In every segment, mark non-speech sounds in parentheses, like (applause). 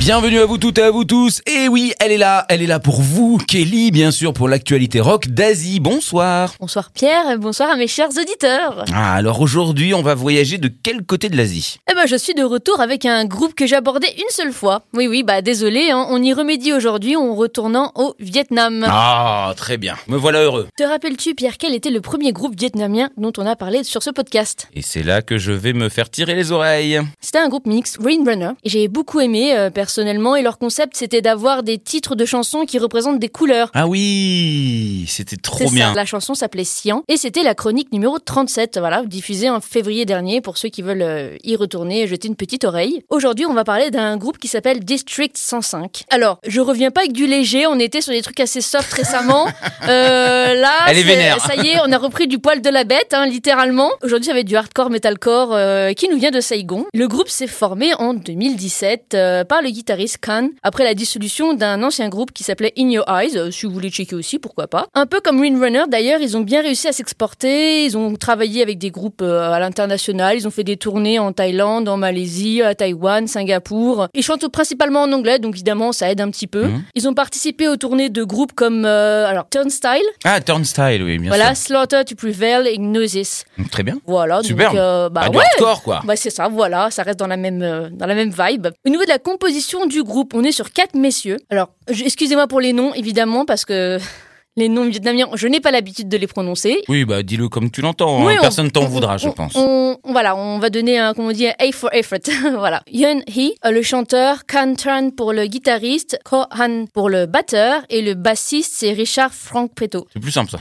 Bienvenue à vous toutes et à vous tous. Et oui, elle est là, elle est là pour vous, Kelly, bien sûr, pour l'actualité rock d'Asie. Bonsoir. Bonsoir Pierre, bonsoir à mes chers auditeurs. Ah, alors aujourd'hui, on va voyager de quel côté de l'Asie? Eh ben, je suis de retour avec un groupe que j'ai abordé une seule fois. Oui, oui, bah désolé, hein, on y remédie aujourd'hui en retournant au Vietnam. Ah, très bien. Me voilà heureux. Te rappelles-tu, Pierre, quel était le premier groupe vietnamien dont on a parlé sur ce podcast? Et c'est là que je vais me faire tirer les oreilles. C'était un groupe mix, Rain Runner, et j'ai beaucoup aimé euh, personnellement, et leur concept c'était d'avoir des titres de chansons qui représentent des couleurs. Ah oui, c'était trop ça, bien. la chanson s'appelait Sian et c'était la chronique numéro 37, voilà, diffusée en février dernier pour ceux qui veulent euh, y retourner et jeter une petite oreille. Aujourd'hui, on va parler d'un groupe qui s'appelle District 105. Alors, je reviens pas avec du léger, on était sur des trucs assez soft récemment. (laughs) Euh, là, Elle est vénère. ça y est, on a repris du poil de la bête, hein, littéralement. Aujourd'hui, ça va être du hardcore metalcore euh, qui nous vient de Saigon. Le groupe s'est formé en 2017 euh, par le guitariste Khan après la dissolution d'un ancien groupe qui s'appelait In Your Eyes. euh, si vous voulez checker aussi, pourquoi pas. Un peu comme Wind Runner d'ailleurs, ils ont bien réussi à s'exporter. Ils ont travaillé avec des groupes euh, à l'international. Ils ont fait des tournées en Thaïlande, en Malaisie, à Taïwan, Singapour. Ils chantent principalement en anglais, donc évidemment ça aide un petit peu. Mhm. Ils ont participé aux tournées de groupes comme euh, alors Turnstile, Ah, Turnstile, oui, bien voilà, Slaughter to Prevail et Gnosis. sûr. Très bien. Voilà, Superbe. donc euh, bah Ah, du ouais. hardcore, quoi. Bah c'est ça, voilà, ça reste dans la même euh, dans la même vibe. Au niveau de la composition du groupe, on est sur quatre messieurs. Alors, je- excusez-moi pour les noms évidemment parce que (laughs) les noms vietnamiens, je n'ai pas l'habitude de les prononcer. Oui, bah dis-le comme tu l'entends. Oui, hein. on- Personne t'en on- voudra, je pense. On, on- voilà, on va donner un, comment on dit, un A for effort. (laughs) voilà. Yun Hee, euh, le chanteur, Kan Tran pour le guitariste, Ko Han pour le batteur et le bassiste, c'est Richard Frank Preto. C'est plus simple, ça.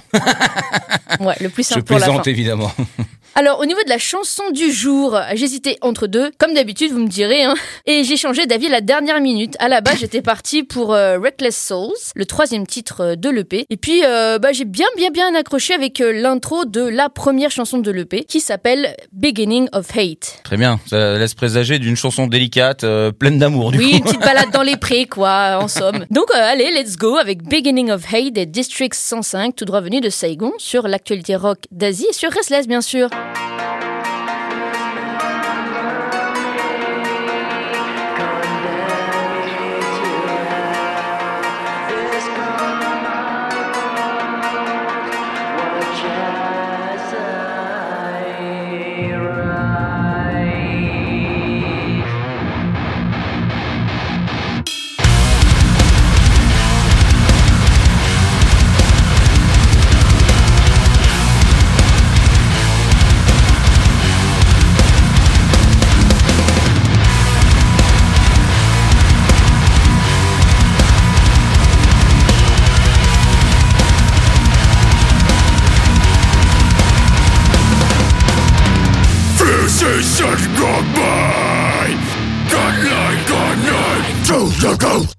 Ouais, le plus (laughs) Je simple pour la fin. plaisante, évidemment. Alors, au niveau de la chanson du jour, j'hésitais entre deux, comme d'habitude, vous me direz, hein, et j'ai changé d'avis la dernière minute. À la base, j'étais partie pour euh, Reckless Souls, le troisième titre euh, de l'EP. Et puis, euh, bah, j'ai bien, bien, bien accroché avec euh, l'intro de la première chanson de l'EP, qui s'appelle Beginning of Hate. Très bien. Ça laisse présager d'une chanson délicate, pleine d'amour, du Oui, coup. une petite (laughs) balade dans les prés, quoi, en somme. Donc, allez, let's go avec Beginning of Hate des District 105, tout droit venu de Saigon, sur l'actualité rock d'Asie et sur Restless, bien sûr. This is a goodbye. Good night, good night to the ghost.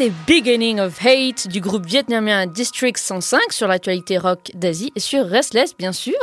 C'était Beginning of Hate du groupe vietnamien District 105 sur l'actualité rock d'Asie et sur Restless, bien sûr.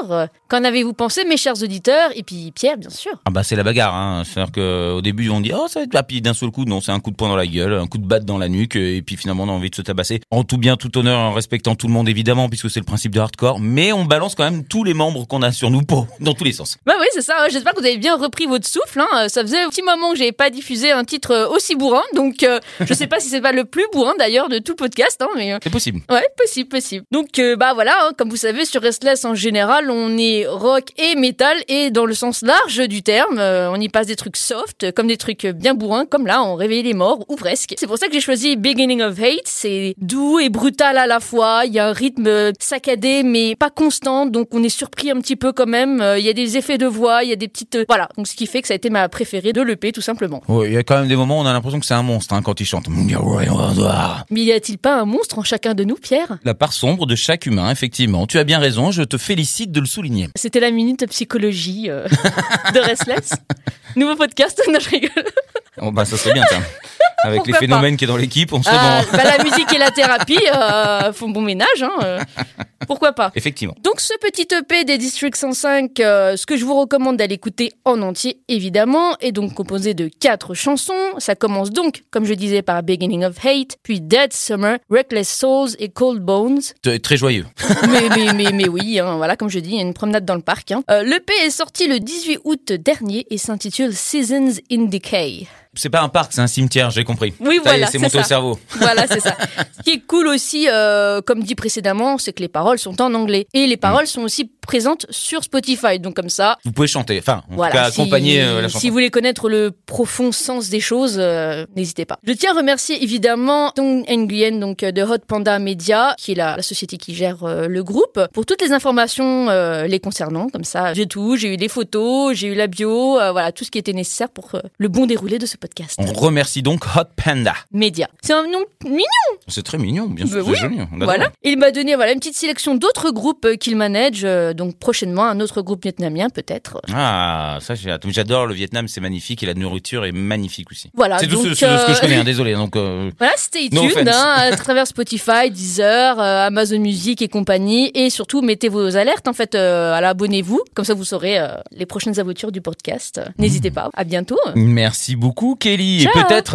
Qu'en avez-vous pensé, mes chers auditeurs? Et puis Pierre, bien sûr. Ah bah c'est la bagarre, hein. c'est-à-dire qu'au début on dit oh ça va être ah, puis d'un seul coup non c'est un coup de poing dans la gueule, un coup de batte dans la nuque et puis finalement on a envie de se tabasser en tout bien tout honneur en respectant tout le monde évidemment puisque c'est le principe de hardcore, mais on balance quand même tous les membres qu'on a sur nous pour dans tous les sens. Bah oui, c'est ça. J'espère que vous avez bien repris votre souffle. Hein. Ça faisait un petit moment que j'avais pas diffusé un titre aussi bourrin, donc euh, je sais pas si c'est pas le plus bourrin d'ailleurs de tout podcast, hein, mais euh, C'est possible. Ouais, possible, possible. Donc, euh, bah voilà, hein, comme vous savez, sur Restless en général, on est rock et metal, et dans le sens large du terme, euh, on y passe des trucs soft, comme des trucs bien bourrins, comme là, on réveille les morts, ou presque. C'est pour ça que j'ai choisi Beginning of Hate. C'est doux et brutal à la fois. Il y a un rythme saccadé, mais pas constant, donc on est surpris un petit peu quand même. Il y a des effets de voix, il y a des petites, voilà. Donc ce qui fait que ça a été ma préférée de l'EP, tout simplement. Ouais, il y a quand même des moments où on a l'impression que c'est un monstre hein, quand il chante. Mais y a-t-il pas un monstre en chacun de nous, Pierre? La part sombre de chaque humain, effectivement. Tu as bien raison, je te félicite de le souligner. C'était la minute psychologie euh, (laughs) de Restless. Nouveau podcast, (laughs) non, je rigole. Oh, bah ça serait bien, tiens. Avec les phénomènes qui est dans l'équipe, on serait Ah, bon. bah, la musique et la thérapie euh, font bon ménage, hein, euh. Pourquoi pas. Effectivement. Donc ce petit EP des District 105, euh, ce que je vous recommande d'aller écouter en entier, évidemment, est donc composé de quatre chansons. Ça commence donc, comme je disais, par Beginning of Hate, puis Dead Summer, Reckless Souls et Cold Bones. Très joyeux. (laughs) mais, mais, mais, mais oui, hein, voilà, comme je dis, il y a une promenade dans le parc. Hein. Euh, L'EP est sorti le 18 août dernier et s'intitule Seasons in Decay. C'est pas un parc, c'est un cimetière, j'ai compris. Oui, Ça voilà, c'est monté au ça. cerveau. (laughs) Voilà, c'est ça. Ce qui est cool aussi, euh, comme dit précédemment, c'est que les paroles sont en anglais. Et les paroles sont aussi présentes sur Spotify. Donc comme ça, Vous pouvez chanter, enfin, en voilà, tout cas, si, accompagner euh, la chanson. si vous voulez connaître le profond sens des choses, euh, n'hésitez pas. Je tiens à remercier évidemment Tong Nguyen, donc euh, de Hot Panda Media, qui est la, la société qui gère euh, le groupe, pour toutes les informations les concernant. Comme ça, j'ai tout, j'ai eu des photos, j'ai eu la bio, voilà, tout ce qui était nécessaire pour le bon déroulé de ce podcast. On remercie donc Hot Panda. Média. C'est un nom mignon C'est très mignon, bien sûr, Bah c'est oui, joli. on adore. Voilà. Il m'a donné voilà une petite sélection d'autres groupes qu'il manage. Donc prochainement un autre groupe vietnamien peut-être. Ah, ça j'ai hâte. J'adore le Vietnam, c'est magnifique et la nourriture est magnifique aussi. Voilà. c'est tout ce, que je euh, connais, hein, désolé. Donc, euh, Voilà, tuned offense. hein, à (laughs) travers Spotify, Deezer, euh, Amazon Music et compagnie. Et surtout, mettez vos alertes, en fait, euh, abonnez-vous. Comme ça, vous saurez les prochaines aventures du podcast. N'hésitez pas. À bientôt. merci beaucoup, Kelly. Ciao. Et peut-être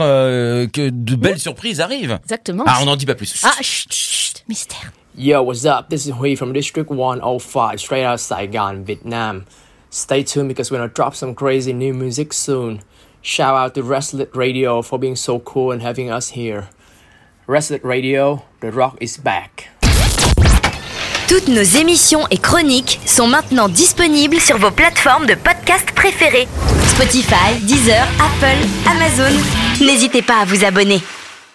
que de belles surprises arrivent. Exactement. Ah, on n'en dit pas plus. Ah, chut, chut, mystère. Yo, what's up? This is Hui from District 105, straight out of Saigon, Vietnam. Stay tuned because we're gonna drop some crazy new music soon. Shout out to Wrestlet Radio for being so cool and having us here. Wrestlet Radio, the rock is back. Toutes nos émissions et chroniques sont maintenant disponibles sur vos plateformes de podcast préférées. Spotify, Deezer, Apple, Amazon. N'hésitez pas à vous abonner.